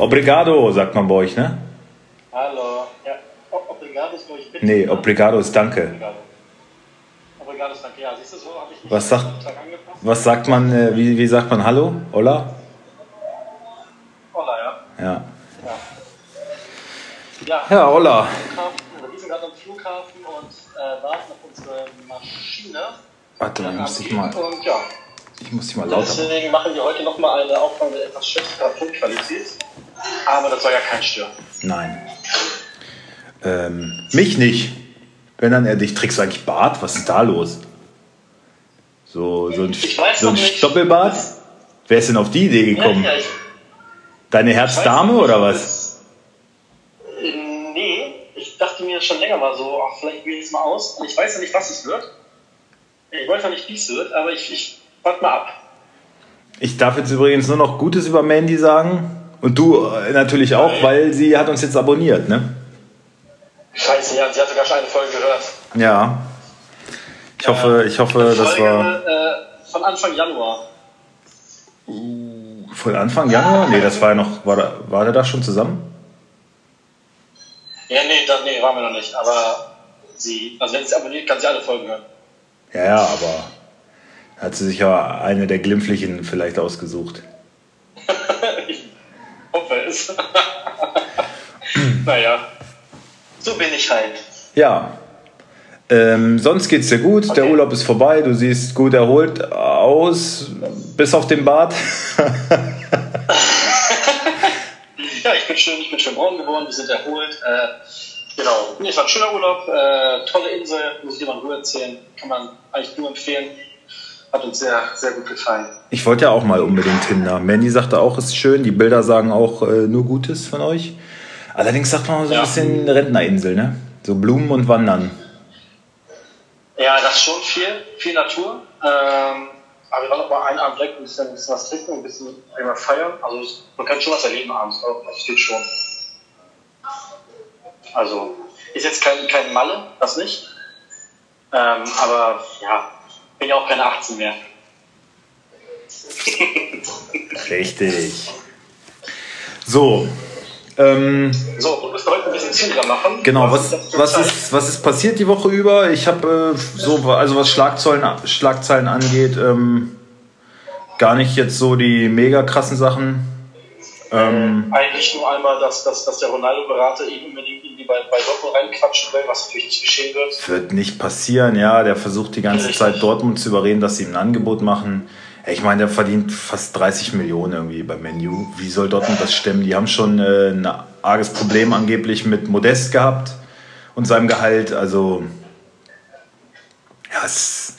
Obrigado, sagt man bei euch, ne? Hallo. Ja, obrigado ist, glaube ich, bitte. Nee, obrigado ist danke. Obrigado. Obrigado ist danke. Ja, siehst du, so habe ich mich Was sagt- am Tag angepasst. Was sagt man, äh, wie, wie sagt man Hallo? Hola? Hola, ja. Ja. Ja, Ja, hola. Wir sind gerade am Flughafen und äh, warten auf unsere Maschine. Warte mal, ich muss dich mal, Und ja, ich muss dich mal lauter machen. deswegen machen wir heute nochmal eine Aufnahme mit etwas schlechterer Tonqualität. Aber das soll ja kein Stören. Nein. Ähm, mich nicht. Wenn dann er dich trägst du eigentlich Bart? Was ist da los? So, so ein, Ich so ein. Stoppelbart? Wer ist denn auf die Idee gekommen? Ja, ich, Deine ich Herzdame oder was? Nee, ich dachte mir schon länger mal so, ach, vielleicht wähle ich es mal aus. Und ich weiß ja nicht, was es wird. Ich weiß ja nicht, wie es wird, aber ich, ich warte mal ab. Ich darf jetzt übrigens nur noch Gutes über Mandy sagen. Und du äh, natürlich auch, Nein. weil sie hat uns jetzt abonniert, ne? Scheiße, ja, sie hat sogar schon eine Folge gehört. Ja. Ich hoffe, ich hoffe, das Folge war äh, von Anfang Januar. von Anfang Januar? Nee, das war ja noch, war, da, war der da schon zusammen? Ja, nee, da, nee, waren wir noch nicht. Aber sie, also wenn sie abonniert, kann sie alle Folgen hören. Ja, ja, aber hat sie sich ja eine der Glimpflichen vielleicht ausgesucht. ich hoffe es. naja, so bin ich halt. Ja. Ähm, sonst geht's dir gut, der Okay. Urlaub ist vorbei, du siehst gut erholt aus, bis auf den Bart. Ja, ich bin schön, ich bin schön braun geworden, wir sind erholt. Äh, genau, nee, es war ein schöner Urlaub, äh, tolle Insel, muss ich dir mal in Ruhe erzählen. Kann man eigentlich nur empfehlen. Hat uns sehr, sehr gut gefallen. Ich wollte ja auch mal unbedingt hin. da. Mandy sagte auch, es ist schön, die Bilder sagen auch äh, nur Gutes von euch. Allerdings sagt man so ein Ja. bisschen Rentnerinsel, ne? So Blumen und Wandern. Ja, das ist schon viel, viel Natur. Ähm, aber wir waren noch mal einen Abend weg, ein bisschen, ein bisschen was trinken, ein bisschen einmal feiern. Also man kann schon was erleben abends, auch. das geht schon. Also ist jetzt kein, kein Malle, das nicht. Ähm, aber ja, bin ja auch keine 18 mehr. Richtig. So. Ähm, So, du musst heute ein bisschen zügiger machen. Genau, was, was, ist, was ist passiert die Woche über? Ich habe äh, so, also was Schlagzeilen, Schlagzeilen angeht, ähm, gar nicht jetzt so die mega krassen Sachen. Ähm, Eigentlich nur einmal, dass, dass, dass der Ronaldo-Berater ihn unbedingt irgendwie bei, bei Dortmund reinquatschen will, was natürlich nicht geschehen wird. wird nicht passieren, ja. Der versucht die ganze Richtig. Zeit Dortmund zu überreden, dass sie ihm ein Angebot machen. Ich meine, der verdient fast 30 Millionen irgendwie beim Menu. Wie soll Dortmund das stemmen? Die haben schon äh, ein arges Problem angeblich mit Modest gehabt und seinem Gehalt. Also, ja, es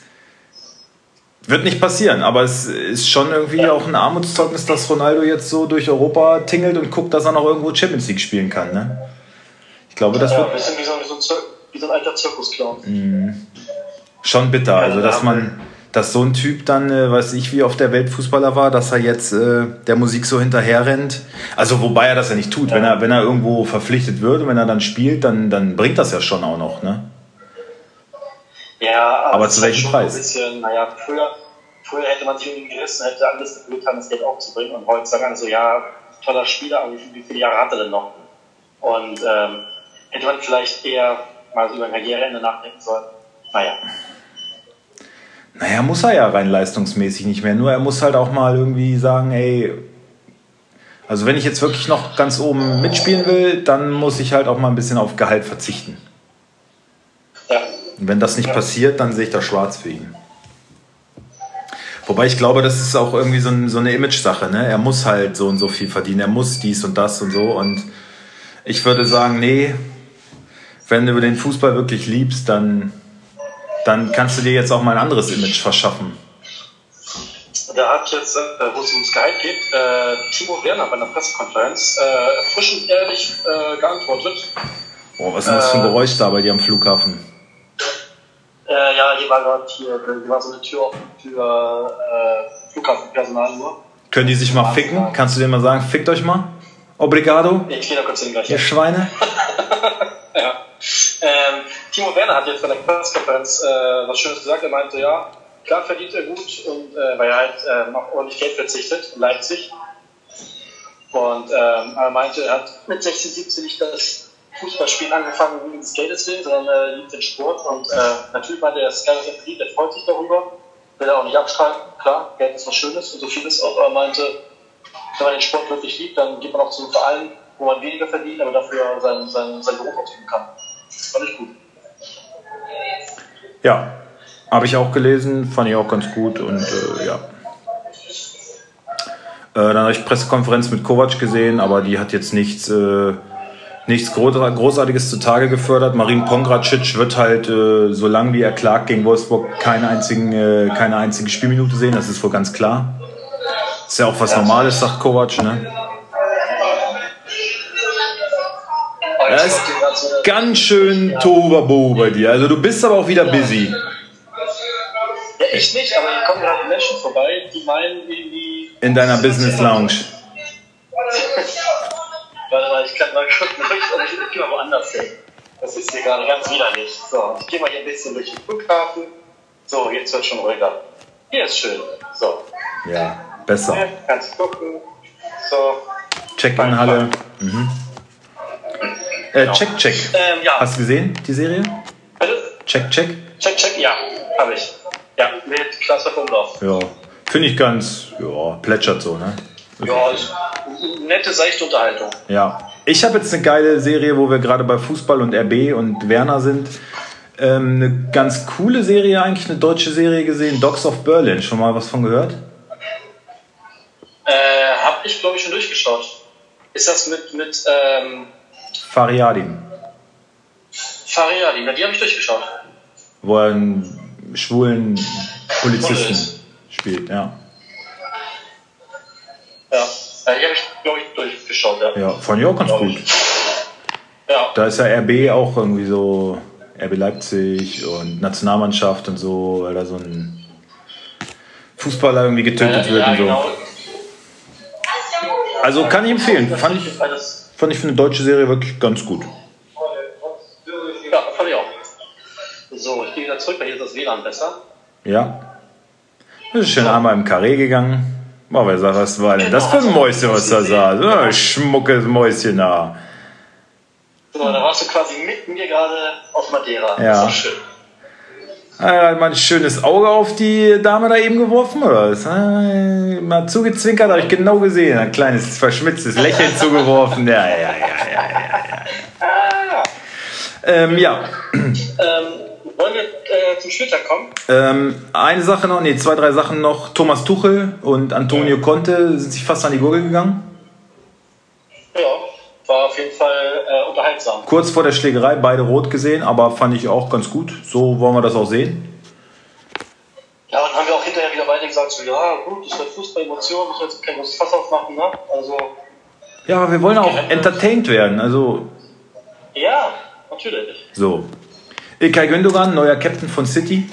wird nicht passieren. Aber es ist schon irgendwie auch ein Armutszeugnis, dass Ronaldo jetzt so durch Europa tingelt und guckt, dass er noch irgendwo Champions League spielen kann. Ne? Ich glaube, das Ja, wird ein bisschen wie so, ein, wie so ein alter Zirkusclown. Schon bitter, also Ja, dass ja. man, dass so ein Typ dann, äh, weiß ich, wie oft der Weltfußballer war, dass er jetzt äh, der Musik so hinterher rennt. Also wobei er das ja nicht tut, wenn er, wenn er irgendwo verpflichtet wird und wenn er dann spielt, dann, dann bringt das ja schon auch noch, ne? Ja, Aber zu halt welchem Preis? Ein bisschen, naja, früher, früher hätte man sich irgendwie gerissen, hätte alles gefühlt haben, das Geld aufzubringen. Und heute sagen alle so, ja, toller Spieler, aber wie viele, wie viele Jahre hat er denn noch? Und ähm, hätte man vielleicht eher mal so über ein Karriereende nachdenken sollen. Naja. Naja, muss er ja rein leistungsmäßig nicht mehr. Nur er muss halt auch mal irgendwie sagen, ey, also wenn ich jetzt wirklich noch ganz oben mitspielen will, dann muss ich halt auch mal ein bisschen auf Gehalt verzichten. Und wenn das nicht passiert, dann sehe ich das schwarz für ihn. Wobei ich glaube, das ist auch irgendwie so, ein, so eine Image-Sache. Ne? Er muss halt so und so viel verdienen. Er muss dies und das und so. Und ich würde sagen, nee, wenn du den Fußball wirklich liebst, dann, dann kannst du dir jetzt auch mal ein anderes Image verschaffen. Da hat jetzt, äh, wo es ums Gehalt geht, äh, Timo Werner bei einer Pressekonferenz äh, erfrischend ehrlich äh, geantwortet. Oh, was ist denn das für ein Geräusch da bei dir am Flughafen? Äh, ja, hier war gerade hier, hier war so eine Tür offen für äh, Flughafenpersonal nur. Können die sich mal ficken? Kannst du denen mal sagen, fickt euch mal? Obrigado, Ich gehe da kurz hin gleich. ihr Schweine. Ja. Ähm, Timo Werner hat jetzt bei der Pressekonferenz äh, was Schönes gesagt. Er meinte, ja, klar verdient er gut und äh, weil er halt äh, noch ordentlich Geld verzichtet in Leipzig. Und ähm, er meinte, er hat mit 16, 17 nicht das Fußballspielen angefangen wegen des Geldes will, sondern er liebt den Sport. Und äh, natürlich meinte er, Sky verdient, der freut sich darüber. Will er auch nicht abstreiten. Klar, Geld ist was Schönes und so viel ist auch. Aber er meinte, wenn man den Sport wirklich liebt, dann geht man auch zu einem Verein, wo man weniger verdient, aber dafür seinen, seinen, seinen Beruf ausüben kann. Das fand ich gut. Ja, habe ich auch gelesen, fand ich auch ganz gut und äh, ja. Äh, dann habe ich Pressekonferenz mit Kovac gesehen, aber die hat jetzt nichts, äh, nichts Großartiges zutage gefördert. Marin Pongracic wird halt, äh, solange wie er klagt gegen Wolfsburg, keine, einzigen, äh, keine einzige Spielminute sehen, das ist wohl ganz klar. Ist ja auch was Normales, sagt Kovac, ne? Das ist ganz schön Tohuwabohu bei dir. Also du bist aber auch wieder busy. Ja, ich nicht, aber hier kommen gerade Menschen vorbei, die meinen irgendwie... In deiner Business Lounge. Warte mal, ich kann mal kurz durch, aber ich, ich gehe mal woanders hin. Das ist hier gerade ganz widerlich. So, ich gehe mal hier ein bisschen durch den Flughafen. So, jetzt wird schon ruhiger. Hier ist schön. So. Ja, besser. Ja, kannst gucken. So. Check-in-Halle. Mhm. Äh, Genau. check, check. Ähm, ja. Hast du gesehen, die Serie? Bitte? Check, check. Check, check, ja, habe ich. Ja, mit Klaas Umlauf. Ja. Finde ich ganz, ja, plätschert so, ne? Ja, ist nette, seichte Unterhaltung. Ja. Ich habe jetzt eine geile Serie, wo wir gerade bei Fußball und RB und Werner sind. Ähm, eine ganz coole Serie, eigentlich eine deutsche Serie gesehen, Dogs of Berlin. Schon mal was von gehört? Äh, hab ich, glaube ich, schon durchgeschaut. Ist das mit, mit ähm, Fariadim. Fariadi? Na, die habe ich durchgeschaut. Wo er einen schwulen Polizisten ist. spielt, ja. Ja, die habe ich, glaube ich, durchgeschaut, ja. Ja, fand ich auch ganz gut. Ja, Da ist ja RB auch irgendwie so, RB Leipzig und Nationalmannschaft und so, weil da so ein Fußballer irgendwie getötet äh, wird ja und so. genau. Also kann ich empfehlen. Fand ich, fand ich für eine deutsche Serie wirklich ganz gut. ja, fand ich auch. So, ich gehe wieder zurück, weil hier ist das WLAN besser. Ja. Das ist schön einmal im Karree gegangen. Boah, wer sagt, was war denn das für ein Mäuschen, was da saß? So ein schmuckes Mäuschen da. So, da warst du quasi mit mir gerade auf Madeira. Ja. Das war schön. Er hat mal ein schönes Auge auf die Dame da eben geworfen, oder was? Äh, Mal zugezwinkert, habe ich genau gesehen. Ein kleines verschmitztes Lächeln zugeworfen. Ja, ja, ja, ja, ja, ja. Ah, Ähm, ja. ähm, wollen wir äh, zum Spieltag kommen? Ähm, eine Sache noch, nee, zwei, drei Sachen noch. Thomas Tuchel und Antonio Conte sind sich fast an die Gurgel gegangen. Ja, war auf jeden Fall äh, unterhaltsam. Kurz vor der Schlägerei, beide rot gesehen, aber fand ich auch ganz gut. So wollen wir das auch sehen. Ja, und haben wir auch hinterher wieder beide gesagt, so, ja, gut, das wird Fußball, Emotion, ich will jetzt kein großes Fass aufmachen, ne? Also, Ja, aber wir wollen auch entertained werden. Also, ja, natürlich. so. Ilkay Gündogan, neuer Captain von City,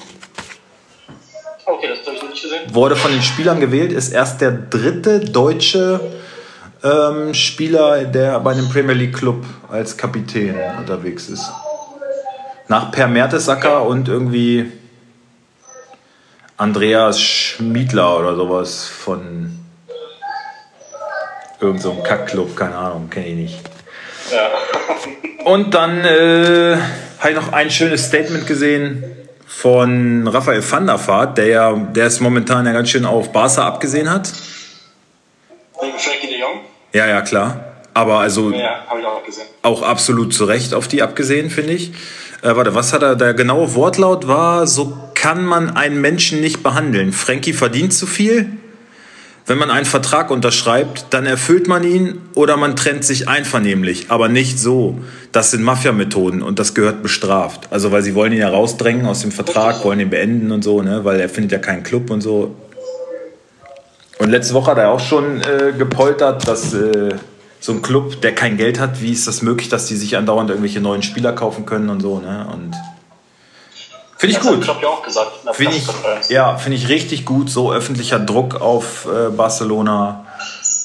Okay, das habe ich noch nicht gesehen. wurde von den Spielern gewählt, ist erst der dritte deutsche ähm, Spieler, der bei einem Premier League Club als Kapitän unterwegs ist. Nach Per Mertesacker und irgendwie Andreas Schmiedler oder sowas von irgendeinem so Kackclub, keine Ahnung, kenne ich nicht. Ja. Und dann äh, habe ich noch ein schönes Statement gesehen von Raphael van der Vaart, der ja, der es momentan ja ganz schön auf Barca abgesehen hat. Wegen Frankie de Jong? Ja, ja, klar. Aber also Ja, auch auch absolut zu Recht auf die abgesehen, finde ich. Äh, warte, was hat er? Der genaue Wortlaut war, so kann man einen Menschen nicht behandeln. Frankie verdient zu viel. Wenn man einen Vertrag unterschreibt, dann erfüllt man ihn oder man trennt sich einvernehmlich, aber nicht so. Das sind Mafia-Methoden und das gehört bestraft. Also, weil sie wollen ihn ja rausdrängen aus dem Vertrag, wollen ihn beenden und so, ne? weil er findet ja keinen Club und so. Und letzte Woche hat er auch schon äh, gepoltert, dass äh, so ein Club, der kein Geld hat, wie ist das möglich, dass die sich andauernd irgendwelche neuen Spieler kaufen können und so. Ne? Und finde ich Das hat gut. Klopp ja auch gesagt Finde ich, ja, finde ich richtig gut, so öffentlicher Druck auf äh, Barcelona.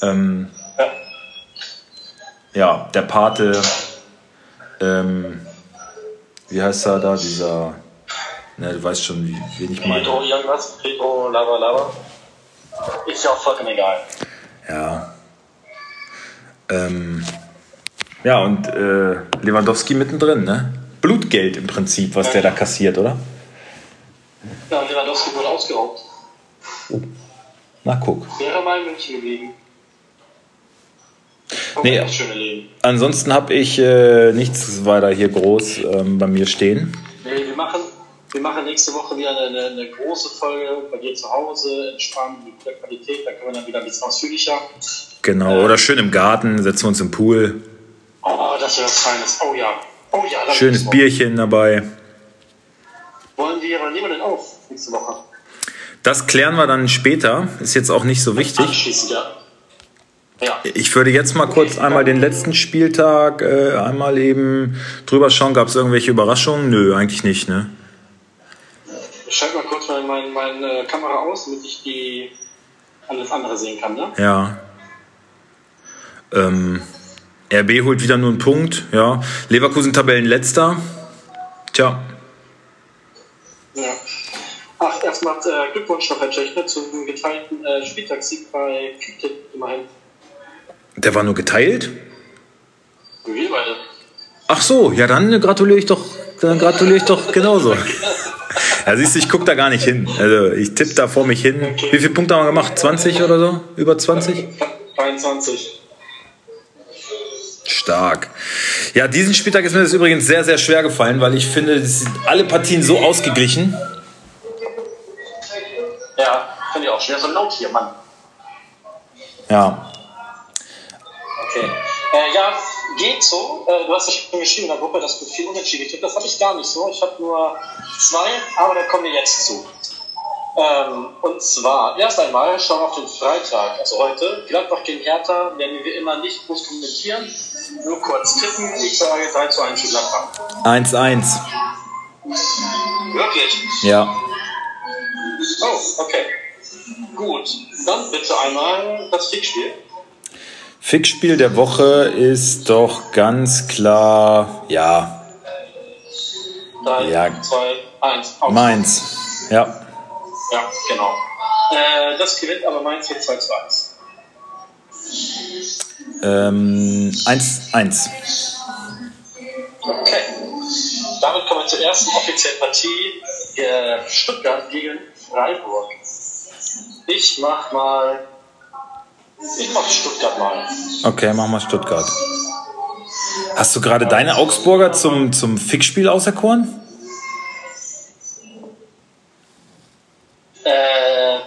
Ähm, Ja. ja, der Pate, ähm, wie heißt er da, dieser, ne, du weißt schon, wie, wen ich meine. Pedro irgendwas, Pedro Lava Lava. Ist ja auch vollkommen egal. Ja. Ähm, ja, und äh, Lewandowski mittendrin, ne? Blutgeld im Prinzip, was der da kassiert, oder? Ja, Lewandowski wurde ausgeraubt. Na, guck. Wäre mal in München geblieben. Nee. Ansonsten habe ich äh, nichts weiter hier groß ähm, bei mir stehen. Nee, wir machen, wir machen nächste Woche wieder eine, eine, eine große Folge bei dir zu Hause, entspannt, mit guter Qualität. Da können wir dann wieder ein bisschen ausführlicher. Genau. Oder schön im Garten, setzen wir uns im Pool. Oh, das wäre was Feines. Oh ja. Oh ja. Schönes Bierchen dabei. Wollen wir, wann nehmen wir denn auf nächste Woche? Das klären wir dann später. Ist jetzt auch nicht so wichtig. Ja. Ja. Ich würde jetzt mal kurz einmal den letzten Spieltag äh, einmal eben drüber schauen. Gab es irgendwelche Überraschungen? Nö, eigentlich nicht, ne? Ich schalte mal kurz meine, meine, meine Kamera aus, damit ich die alles andere sehen kann, ne? Ja. Ähm, RB holt wieder nur einen Punkt, ja. Leverkusen Tabellenletzter. Tja, Ja. Ach, erstmal äh, Glückwunsch noch, Herr Tschechner, zum geteilten äh, Spieltagssieg bei Kicktipp immerhin. der war nur geteilt. Wir beide. Ach so, ja, dann gratuliere ich doch, dann gratuliere ich doch genauso. Ja, siehst du, ich gucke da gar nicht hin. Also ich tippe da vor mich hin. Wie viele Punkte haben wir gemacht? 20 oder so? Über 20? 23. Stark. Ja, diesen Spieltag ist mir das übrigens sehr, sehr schwer gefallen, weil ich finde, es sind alle Partien so ausgeglichen. Ja, finde ich auch. Schwer so laut hier, Mann. Ja. Okay. Äh, ja, geht so. Äh, du hast ja schon geschrieben in der Gruppe, dass du viel unentschieden tippst. Das habe ich gar nicht so. Ich habe nur zwei, aber da kommen wir jetzt zu. Ähm, und zwar, erst einmal schauen wir auf den Freitag, also heute. Gladbach gegen Hertha werden wir immer nicht groß kommentieren. Nur kurz tippen. Ich sage 3 zu 1 für Gladbach. 1-1. Wirklich? Ja. Oh, okay. Gut. Dann bitte einmal das Tickspiel. Fixspiel der Woche ist doch ganz klar, ja, 3, Ja. 2, 1. Aus. Mainz. Ja. Ja, genau. Äh, das gewinnt aber Mainz mit 2 zu 1. Ähm, 1-1. Okay. Damit kommen wir zur ersten offiziellen Partie. Äh, Stuttgart gegen Freiburg. Ich mach mal. Ich mach Stuttgart mal. Okay, machen wir Stuttgart. Hast du gerade deine Augsburger zum, zum Fixspiel auserkoren? Äh,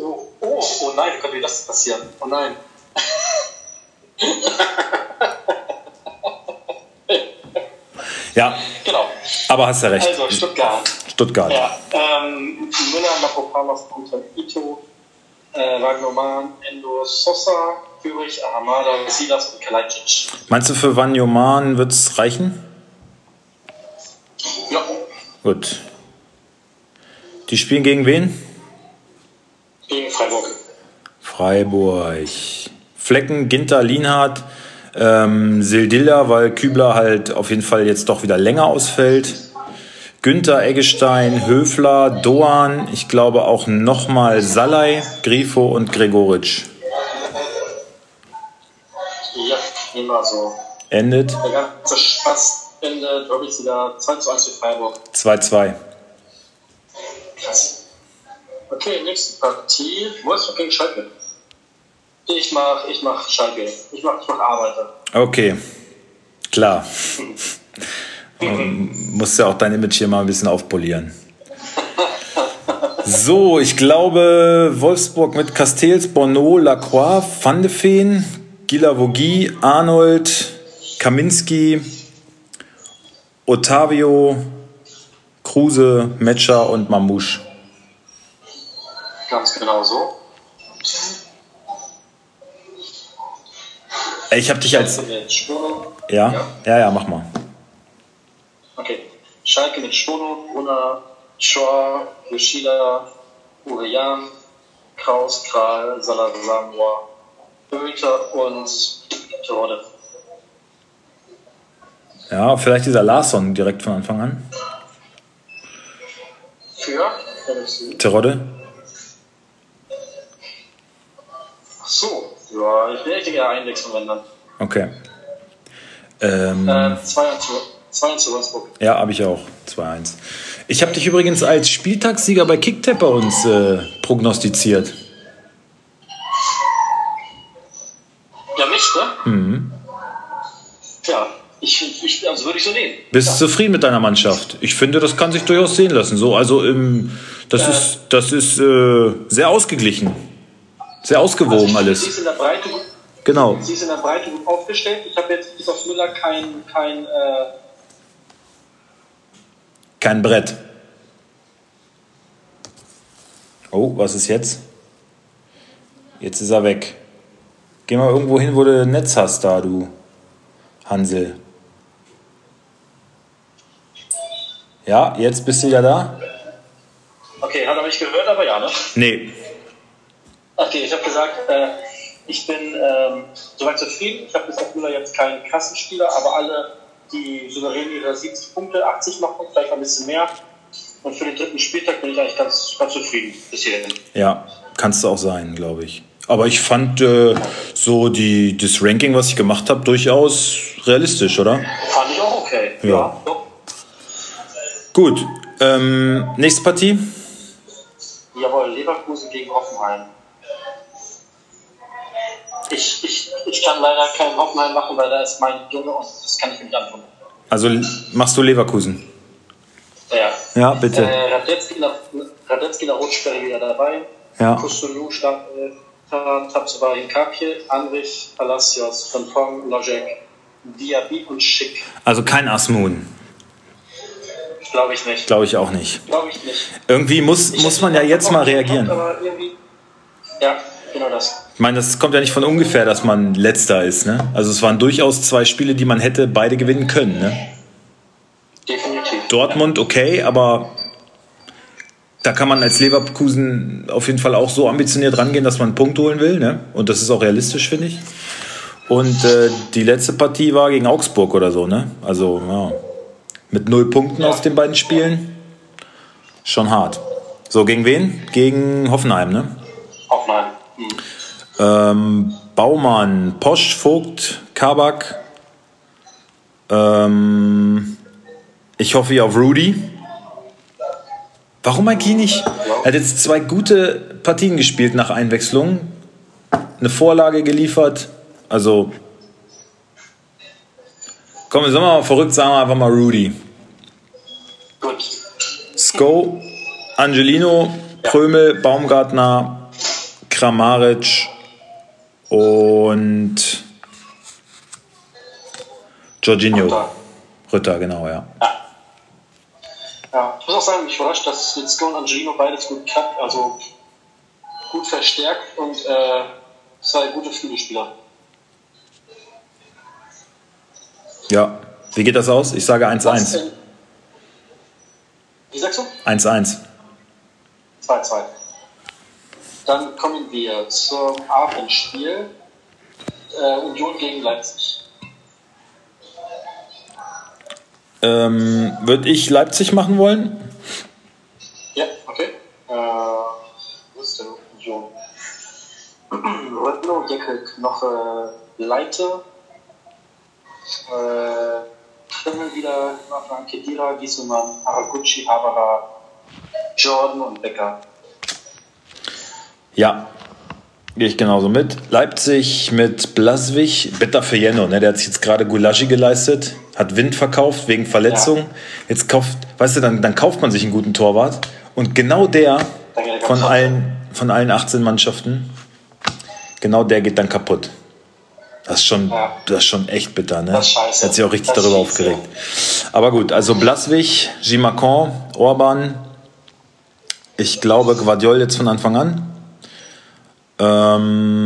oh, oh, oh nein, wie konnte mir das passieren? Oh nein. Ja, Genau. aber hast ja recht. Also Stuttgart. Stuttgart. Ja, ähm, Müller, Mapopamos, Anton Ito, äh, Wagnoman, Endo Sosa, Führig, Ahamada, Silas und Kalajdzic. Meinst du, für Vanjoman wird es reichen? Ja, Gut. Die spielen gegen wen? gegen Freiburg. Freiburg. Flecken, Ginter, Lienhardt, ähm, Sildilla, weil Kübler halt auf jeden Fall jetzt doch wieder länger ausfällt. Günther, Eggestein, Höfler, Doan, ich glaube auch nochmal Salai, Grifo und Gregoritsch. Ja, immer so. Endet Der ganze Spaß endet, glaube ich, wieder 2 zu 1 für Freiburg. 2-2. Krass. Okay, nächste Partie. Wolfsburg gegen Schalke. Ich mach, ich mach Schalke. Ich mach, ich mach Arbeiter. Okay, klar. Musst ja auch dein Image hier mal ein bisschen aufpolieren. So, ich glaube Wolfsburg mit Castells, Bonneau, Lacroix, Van de Feen, Gilavogi, Arnold, Kaminski, Ottavio, Kruse, Metscher und Mamouche. Ganz genau so. Ich habe dich als... Stono. Ja? Ja, ja, mach mal. Okay. Schalke mit Stono, Brunner, Schor, Yoshida, Urian, Kraus, Kral, Salazar, Böter und Terodde. Ja, vielleicht dieser Larsson direkt von Anfang an. Terodde? Ach so. Ja, ich will echt eher wenn dann. Okay. Ähm, äh, 2 zu Wolfsburg. Ja, habe ich auch. 2-1. Ich habe dich übrigens als Spieltagssieger bei Kicktap bei uns äh, prognostiziert. Ja, mich, ne? Mhm. Ja, ich, ich, also würde ich so nehmen. Bist ja. zufrieden mit deiner Mannschaft? Ich finde, das kann sich durchaus sehen lassen. So, also im, das äh, ist, das ist äh, sehr ausgeglichen. Sehr ausgewogen also alles. Sie ist in der Breite genau. Sie ist in der Breite gut aufgestellt. Ich habe jetzt bis auf Müller kein, kein, äh, kein Brett. Oh, was ist jetzt? Jetzt ist er weg. Geh mal irgendwo hin, wo du ein Netz hast, da, du Hansel. Ja, jetzt bist du ja da. Okay, hat er mich gehört, aber ja, ne? Nee. Okay, ich habe gesagt, äh, ich bin ähm, soweit zufrieden. Ich habe bis auf Müller jetzt keinen Kassenspieler, aber alle, die souverän ihre 70 Punkte, 80 machen, vielleicht ein bisschen mehr. Und für den dritten Spieltag bin ich eigentlich ganz, ganz zufrieden bis hierhin. Ja, kannst du auch sein, glaube ich. Aber ich fand äh, so die, das Ranking, was ich gemacht habe, durchaus realistisch, oder? Fand ich auch okay. Ja. ja Gut. Ähm, nächste Partie? Jawohl, Leverkusen gegen Hoffenheim. Ich, ich, ich kann leider keinen Hoffenheim machen, weil da ist mein Junge und das kann ich mir nicht antun. Also machst du Leverkusen? Ja. Ja, bitte. Äh, Radetzky, nach, Radetzky nach Rotsperre wieder dabei. Ja. Kustulu, Tabsobarin Kapje, Anrich, Palacios, Fonfong, Lojek, Diaby und Schick. Also kein Asmun. Glaube ich nicht. Glaube ich auch nicht. Glaube ich nicht. Irgendwie muss, ich muss man ja jetzt mal reagieren. Ja, genau das. Ich meine, das kommt ja nicht von ungefähr, dass man letzter ist. Ne? Also es waren durchaus zwei Spiele, die man hätte beide gewinnen können. Ne? Definitiv. Dortmund okay, aber da kann man als Leverkusen auf jeden Fall auch so ambitioniert rangehen, dass man einen Punkt holen will. Ne? Und das ist auch realistisch, finde ich. Und äh, die letzte Partie war gegen Augsburg oder so. Ne? Also ja, mit null Punkten ja. aus den beiden Spielen. Schon hart. So, gegen wen? Gegen Hoffenheim, ne? Hoffenheim. Mhm. Ähm, Baumann, Posch, Vogt, Kabak. Ähm, ich hoffe auf Rudy. Warum eigentlich nicht? Er hat jetzt zwei gute Partien gespielt nach Einwechslung. Eine Vorlage geliefert. Also. Komm, sind wir mal verrückt, sagen wir einfach mal Rudy. Gut. Sko, Angelino, Prömel, Baumgartner, Kramaric und Jorginho. Ritter. Ritter, genau, ja. ja. Ja, ich muss auch sagen, mich überrascht, dass mit Sko und Angelino beides gut klappt, also gut verstärkt und äh, zwei gute Flügelspieler. Ja, wie geht das aus? Ich sage 1-1. Wie sagst du? 1-1. 2-2. Dann kommen wir zum Abendspiel. Äh, Union gegen Leipzig. Ähm, Würde ich Leipzig machen wollen? Ja, okay. Äh, wo ist denn Union? Röttno, Jeckel, Knoche, Leite. Äh, Trimmel wieder, Knoche, Kedira, Giesemann, Haraguchi, Habara, Jordan und Becker. Ja, gehe ich genauso mit. Leipzig mit Blaswig, bitter für Jenno, ne? der hat sich jetzt gerade Gulaschi geleistet, hat Wind verkauft wegen Verletzung. Ja. Jetzt kauft, weißt du, dann, dann kauft man sich einen guten Torwart und genau der von allen, von allen 18 Mannschaften, genau der geht dann kaputt. Das ist schon, ja. das ist schon echt bitter, ne? Das ist scheiße. Hat sich auch richtig das darüber aufgeregt. Aber gut, also Blaswig, Gimacon, Orban, ich glaube Guardiol jetzt von Anfang an. Ähm,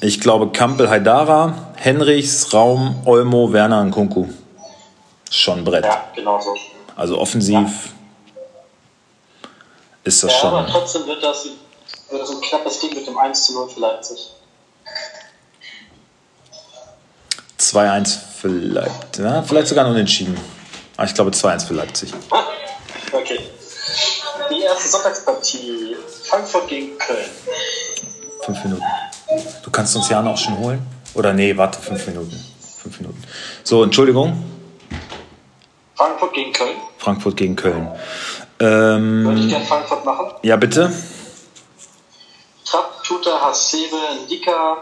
ich glaube Kampel Haidara, Henrichs, Raum, Olmo, Werner und Kunku. Schon Brett. Ja, genau so. Also offensiv ja. ist das ja, schon. Aber trotzdem wird das, wird das ein knappes Ding mit dem 1 zu 0 für Leipzig. 2-1 für Leipzig. Ja, vielleicht sogar noch unentschieden. Aber ich glaube 2-1 für Leipzig. Okay. Die erste Sonntagspartie. Frankfurt gegen Köln. Fünf Minuten. Du kannst uns Jan auch schon holen. Oder nee, warte, fünf Minuten. Fünf Minuten. So, Entschuldigung. Frankfurt gegen Köln. Frankfurt gegen Köln. Ähm, Würde ich gerne Frankfurt machen. ja, bitte. Trapp, Tuta, Hasebe, Ndika,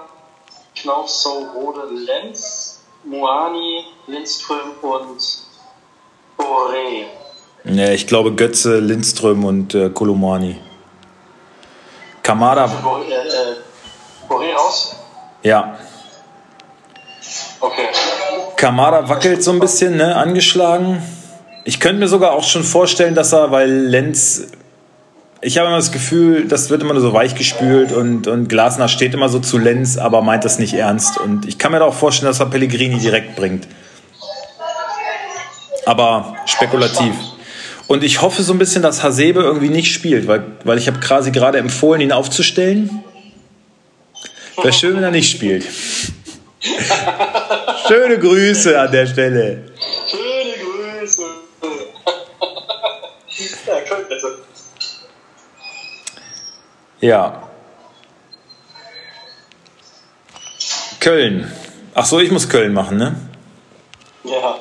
Knaufsow, Rode, Lenz, Muani, Lindström und Boré. Ja, ich glaube Götze, Lindström und äh, Kolomani. Kamada, Bo äh, äh, Boré raus? ja. Okay. Kamada wackelt so ein bisschen, ne, angeschlagen. Ich könnte mir sogar auch schon vorstellen, dass er, weil Lenz, ich habe immer das Gefühl, das wird immer nur so weich gespült und, und Glasner steht immer so zu Lenz, aber meint das nicht ernst. Und ich kann mir da auch vorstellen, dass er Pellegrini direkt bringt. Aber spekulativ. Und ich hoffe so ein bisschen, dass Hasebe irgendwie nicht spielt, weil, weil ich habe quasi gerade empfohlen, ihn aufzustellen. Wäre schön, wenn er nicht spielt. Schöne Grüße an der Stelle. Ja. Köln. Ach so, ich muss Köln machen, ne? Ja.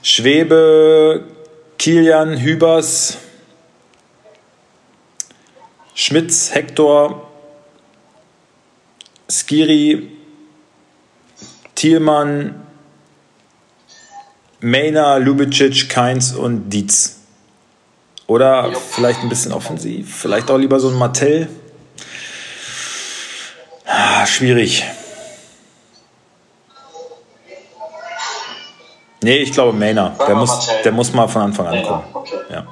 Schwebe, Kilian, Hübers, Schmitz, Hector, Skiri, Thielmann, Mejner, Lubicic, Keins und Dietz. Oder vielleicht ein bisschen offensiv. Vielleicht auch lieber so ein Martell. Ah, schwierig. Nee, ich glaube Mejner. Der muss, Martell. der muss mal von Anfang an kommen. okay. Ja.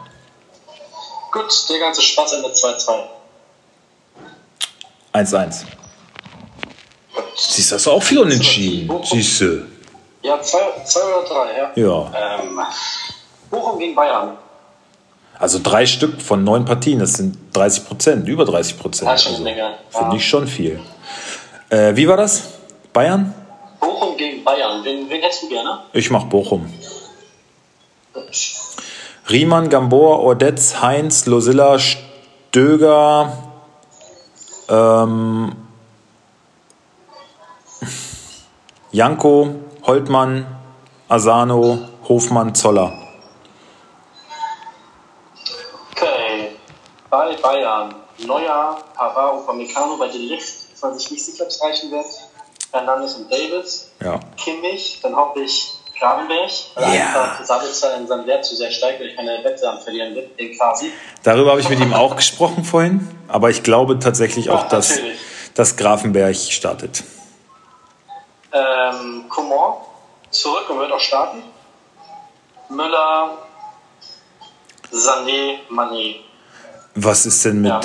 Gut, der ganze Spaß endet 2-2. 1-1. Siehst du, hast du auch viel unentschieden. Siehst du. Ja, 2 oder 3, ja. Ja. Ähm, Bochum gegen Bayern. Also drei Stück von neun Partien, das sind 30 Prozent, über 30 Prozent. Also. Finde ich schon viel. Äh, wie war das? Bayern? Bochum gegen Bayern. Wen, wen hättest du gerne? Ich mach Bochum. Riemann, Gamboa, Ordetz, Heinz, Losilla, Stöger, ähm, Janko, Holtmann, Asano, Hofmann, Zoller. Bei Bayern. Neuer, Pavard, Upamecano. Bei Delicht ist man sich nicht sicher, ob es reichen wird. Hernandez und Davis. Ja. Kimmich. Dann hoffe ich Gravenberg. Weil Ja. einfach Sabitzer in seinem Wert zu sehr steigt, weil ich meine Wette am verlieren wird. Den quasi. Darüber habe ich mit ihm auch gesprochen vorhin, aber ich glaube tatsächlich auch, Ja, dass, natürlich. dass Grafenberg startet. Ähm, Coman zurück und wird auch starten. Müller, Sané, Mané. Was ist denn mit, Ja,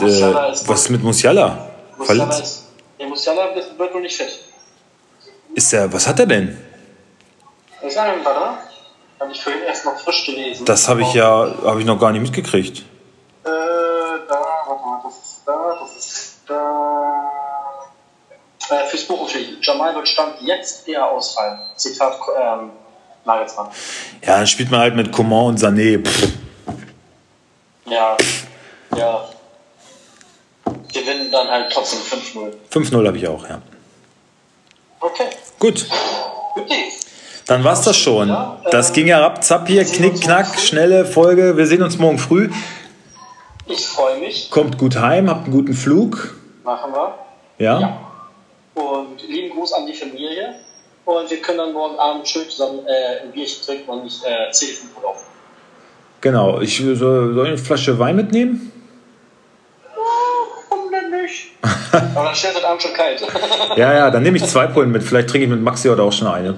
äh, ist was ist mit Musiala? Musiala Verletzt? ist, der Musiala wird wohl nicht fit. Ist der, was hat er denn? Ich sage ihm, warte. Habe ich vorhin erst noch frisch gelesen. Das habe ich ja, habe ich noch gar nicht mitgekriegt. Äh, da, warte mal, das ist da, das ist da. Äh, fürs Bochum-Spiel. Jamal wird Stand jetzt eher ausfallen. Zitat ähm, Nagelsmann. Ja, dann spielt man halt mit Coman und Sané. Pff, Ja, ja. Gewinnen dann halt trotzdem 5-0. 5-0 habe ich auch, ja. Okay, Gut, gut. dann war's das schon. Das ging ja rapzapp hier, knick, knack, schnelle Folge. Wir sehen uns morgen früh. Ich freue mich. Kommt gut heim, habt einen guten Flug. Machen wir. Ja? Ja. Und lieben Gruß an die Familie. Und wir können dann morgen Abend schön zusammen äh, ein Bierchen trinken und nicht äh, C5 laufen. Genau. Ich soll, soll ich eine Flasche Wein mitnehmen? Warum denn nicht? Aber dann stellt heute Abend schon kalt. Ja, ja, dann nehme ich zwei Pullen mit. Vielleicht trinke ich mit Maxi heute auch schon eine.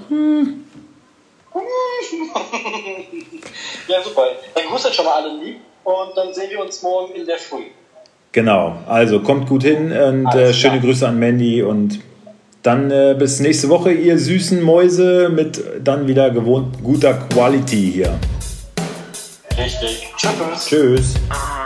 ja, super. Dann grüßt euch schon mal alle lieb. Und dann sehen wir uns morgen in der Früh. Genau. Also kommt gut hin und äh, schöne. Grüße an Mandy und dann äh, bis nächste Woche, ihr süßen Mäuse, mit dann wieder gewohnt guter Quality hier. Richtig. Tschüss. Tschüss. Ah.